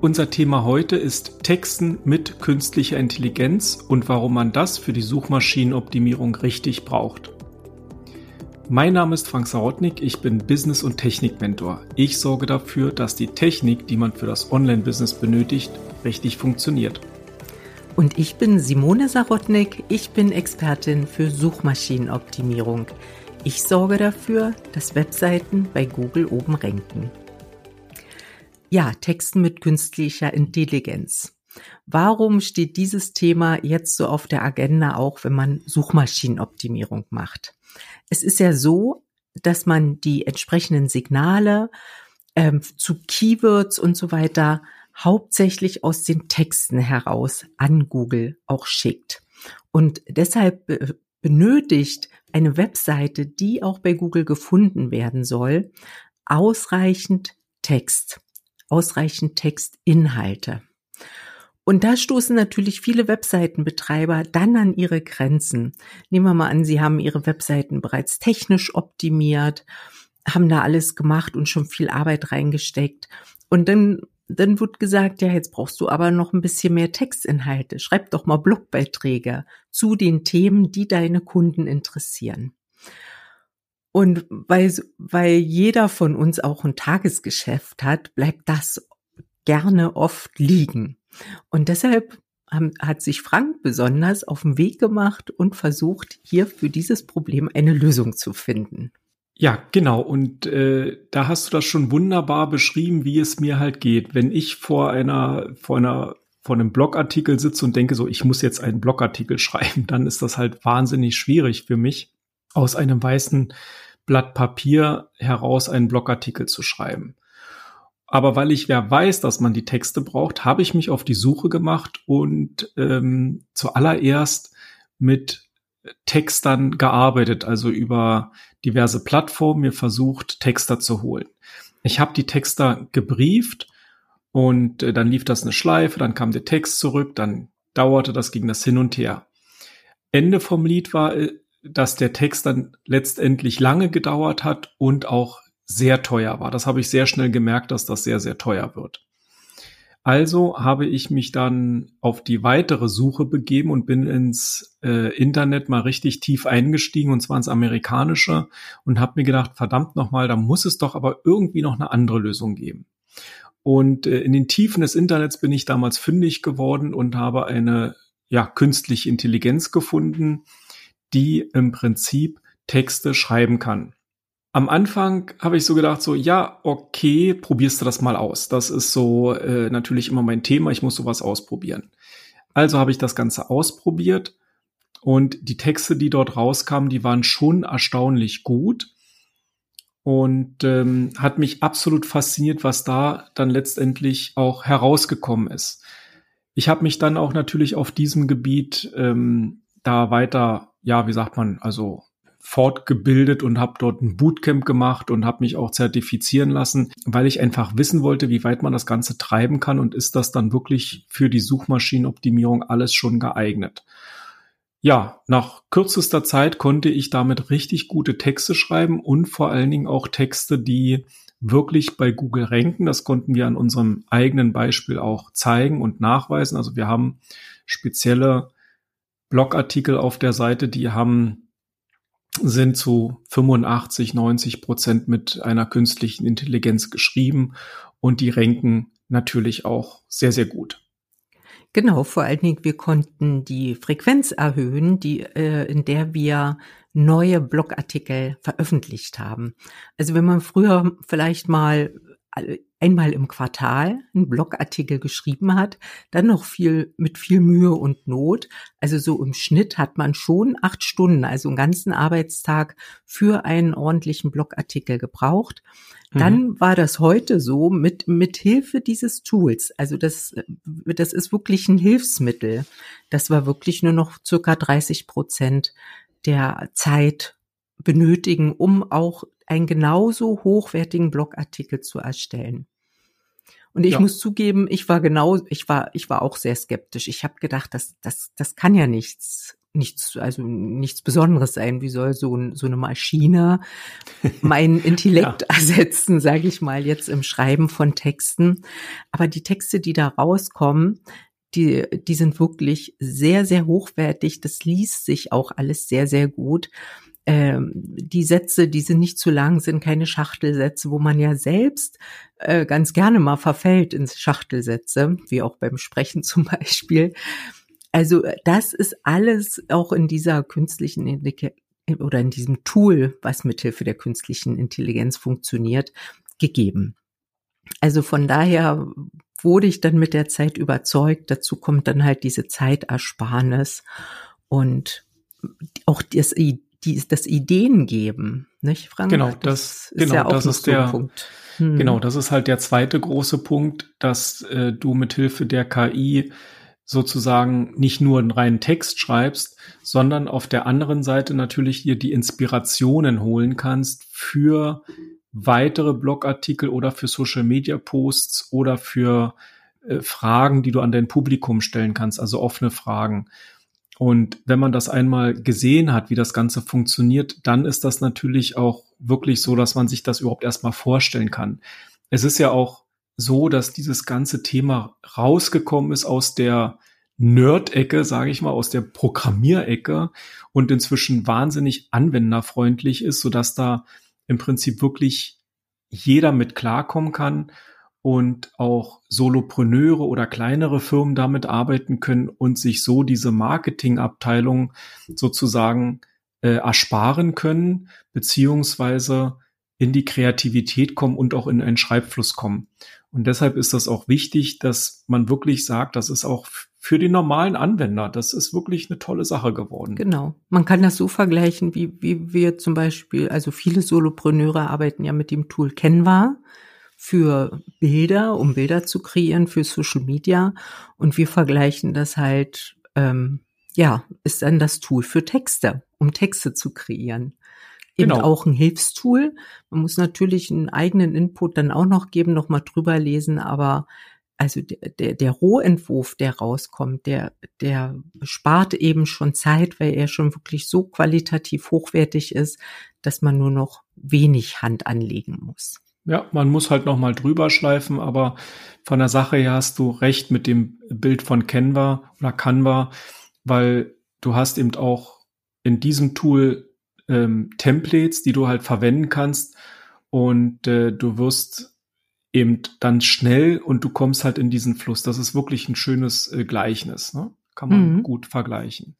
Unser Thema heute ist Texten mit künstlicher Intelligenz und warum man das für die Suchmaschinenoptimierung richtig braucht. Mein Name ist Frank Sarotnik, ich bin Business- und Technik-Mentor. Ich sorge dafür, dass die Technik, die man für das Online-Business benötigt, richtig funktioniert. Und ich bin Simone Sarotnik, ich bin Expertin für Suchmaschinenoptimierung. Ich sorge dafür, dass Webseiten bei Google oben ranken. Ja, Texten mit künstlicher Intelligenz. Warum steht dieses Thema jetzt so auf der Agenda, auch wenn man Suchmaschinenoptimierung macht? Es ist ja so, dass man die entsprechenden Signale ähm, zu Keywords und so weiter hauptsächlich aus den Texten heraus an Google auch schickt. Und deshalb benötigt eine Webseite, die auch bei Google gefunden werden soll, ausreichend Text ausreichend Textinhalte. Und da stoßen natürlich viele Webseitenbetreiber dann an ihre Grenzen. Nehmen wir mal an, sie haben ihre Webseiten bereits technisch optimiert, haben da alles gemacht und schon viel Arbeit reingesteckt. Und dann, dann wird gesagt, ja, jetzt brauchst du aber noch ein bisschen mehr Textinhalte. Schreib doch mal Blogbeiträge zu den Themen, die deine Kunden interessieren. Und weil, weil jeder von uns auch ein Tagesgeschäft hat, bleibt das gerne oft liegen. Und deshalb hat sich Frank besonders auf den Weg gemacht und versucht, hier für dieses Problem eine Lösung zu finden. Ja, genau. Und äh, da hast du das schon wunderbar beschrieben, wie es mir halt geht. Wenn ich vor einer, vor einer, vor einem Blogartikel sitze und denke so, ich muss jetzt einen Blogartikel schreiben, dann ist das halt wahnsinnig schwierig für mich aus einem weißen Blatt Papier heraus einen Blogartikel zu schreiben. Aber weil ich wer weiß, dass man die Texte braucht, habe ich mich auf die Suche gemacht und ähm, zuallererst mit Textern gearbeitet, also über diverse Plattformen mir versucht, Texter zu holen. Ich habe die Texter gebrieft und äh, dann lief das eine Schleife, dann kam der Text zurück, dann dauerte das, ging das hin und her. Ende vom Lied war, äh, dass der Text dann letztendlich lange gedauert hat und auch sehr teuer war. Das habe ich sehr schnell gemerkt, dass das sehr, sehr teuer wird. Also habe ich mich dann auf die weitere Suche begeben und bin ins äh, Internet mal richtig tief eingestiegen und zwar ins amerikanische und habe mir gedacht, verdammt nochmal, da muss es doch aber irgendwie noch eine andere Lösung geben. Und äh, in den Tiefen des Internets bin ich damals fündig geworden und habe eine ja, künstliche Intelligenz gefunden, die im Prinzip Texte schreiben kann. Am Anfang habe ich so gedacht, so ja, okay, probierst du das mal aus. Das ist so äh, natürlich immer mein Thema, ich muss sowas ausprobieren. Also habe ich das Ganze ausprobiert und die Texte, die dort rauskamen, die waren schon erstaunlich gut und ähm, hat mich absolut fasziniert, was da dann letztendlich auch herausgekommen ist. Ich habe mich dann auch natürlich auf diesem Gebiet ähm, da weiter ja, wie sagt man, also fortgebildet und habe dort ein Bootcamp gemacht und habe mich auch zertifizieren lassen, weil ich einfach wissen wollte, wie weit man das Ganze treiben kann und ist das dann wirklich für die Suchmaschinenoptimierung alles schon geeignet. Ja, nach kürzester Zeit konnte ich damit richtig gute Texte schreiben und vor allen Dingen auch Texte, die wirklich bei Google ranken. Das konnten wir an unserem eigenen Beispiel auch zeigen und nachweisen. Also wir haben spezielle Blogartikel auf der Seite, die haben, sind zu 85, 90 Prozent mit einer künstlichen Intelligenz geschrieben und die ranken natürlich auch sehr, sehr gut. Genau, vor allen Dingen, wir konnten die Frequenz erhöhen, die, äh, in der wir neue Blogartikel veröffentlicht haben. Also wenn man früher vielleicht mal einmal im Quartal einen Blogartikel geschrieben hat, dann noch viel mit viel Mühe und Not. Also so im Schnitt hat man schon acht Stunden, also einen ganzen Arbeitstag für einen ordentlichen Blogartikel gebraucht. Dann mhm. war das heute so mit, mit Hilfe dieses Tools. Also das, das ist wirklich ein Hilfsmittel. Das war wirklich nur noch circa 30 Prozent der Zeit benötigen, um auch einen genauso hochwertigen Blogartikel zu erstellen. Und ich ja. muss zugeben, ich war genau, ich war, ich war auch sehr skeptisch. Ich habe gedacht, das, das, das kann ja nichts, nichts, also nichts Besonderes sein. Wie soll so, so eine Maschine meinen Intellekt ja. ersetzen, sage ich mal, jetzt im Schreiben von Texten. Aber die Texte, die da rauskommen, die, die sind wirklich sehr, sehr hochwertig. Das liest sich auch alles sehr, sehr gut. Ähm, die Sätze, die sind nicht zu lang, sind keine Schachtelsätze, wo man ja selbst äh, ganz gerne mal verfällt ins Schachtelsätze, wie auch beim Sprechen zum Beispiel. Also das ist alles auch in dieser künstlichen Intelligenz oder in diesem Tool, was mithilfe der künstlichen Intelligenz funktioniert, gegeben. Also von daher wurde ich dann mit der Zeit überzeugt. Dazu kommt dann halt diese Zeitersparnis und auch das, das Ideen geben, nicht Frank? Genau, das, das ist genau, ja auch das ist so der Punkt. Hm. Genau, das ist halt der zweite große Punkt, dass äh, du mithilfe der KI sozusagen nicht nur einen reinen Text schreibst, sondern auf der anderen Seite natürlich dir die Inspirationen holen kannst für weitere Blogartikel oder für Social Media Posts oder für äh, Fragen, die du an dein Publikum stellen kannst, also offene Fragen. Und wenn man das einmal gesehen hat, wie das Ganze funktioniert, dann ist das natürlich auch wirklich so, dass man sich das überhaupt erstmal vorstellen kann. Es ist ja auch so, dass dieses ganze Thema rausgekommen ist aus der Nerd-Ecke, sage ich mal, aus der Programmierecke und inzwischen wahnsinnig anwenderfreundlich ist, so dass da im Prinzip wirklich jeder mit klarkommen kann und auch Solopreneure oder kleinere Firmen damit arbeiten können und sich so diese Marketingabteilung sozusagen äh, ersparen können, beziehungsweise in die Kreativität kommen und auch in einen Schreibfluss kommen. Und deshalb ist das auch wichtig, dass man wirklich sagt, das ist auch für den normalen Anwender, das ist wirklich eine tolle Sache geworden. Genau. Man kann das so vergleichen, wie, wie wir zum Beispiel, also viele Solopreneure arbeiten ja mit dem Tool Canva für Bilder, um Bilder zu kreieren für Social Media. Und wir vergleichen das halt, ähm, ja, ist dann das Tool für Texte, um Texte zu kreieren eben genau. auch ein Hilfstool. Man muss natürlich einen eigenen Input dann auch noch geben, noch mal drüber lesen, aber also der, der, der Rohentwurf, der rauskommt, der, der spart eben schon Zeit, weil er schon wirklich so qualitativ hochwertig ist, dass man nur noch wenig Hand anlegen muss. Ja, man muss halt noch mal drüber schleifen, aber von der Sache her hast du recht mit dem Bild von Canva oder Canva, weil du hast eben auch in diesem Tool ähm, Templates, die du halt verwenden kannst und äh, du wirst eben dann schnell und du kommst halt in diesen Fluss. Das ist wirklich ein schönes äh, Gleichnis, ne? Kann man mhm. gut vergleichen.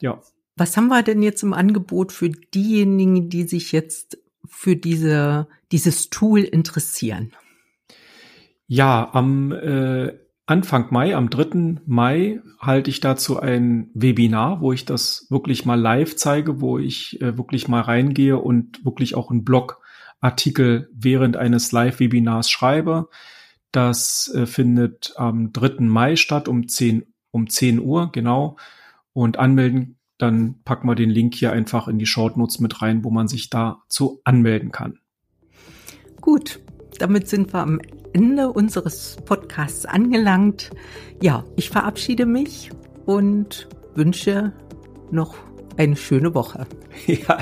Ja. Was haben wir denn jetzt im Angebot für diejenigen, die sich jetzt für diese, dieses Tool interessieren? Ja, am äh, Anfang Mai, am 3. Mai, halte ich dazu ein Webinar, wo ich das wirklich mal live zeige, wo ich äh, wirklich mal reingehe und wirklich auch einen Blogartikel während eines Live-Webinars schreibe. Das äh, findet am 3. Mai statt um 10, um 10 Uhr, genau. Und anmelden, dann packen wir den Link hier einfach in die Short Notes mit rein, wo man sich dazu anmelden kann. Gut, damit sind wir am Ende unseres Podcasts angelangt. Ja, ich verabschiede mich und wünsche noch eine schöne Woche. Ja,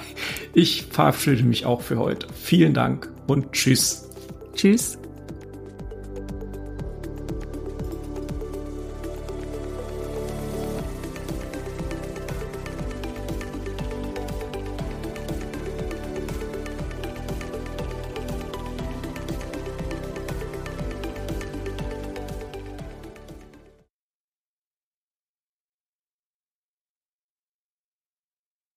ich verabschiede mich auch für heute. Vielen Dank und tschüss. Tschüss.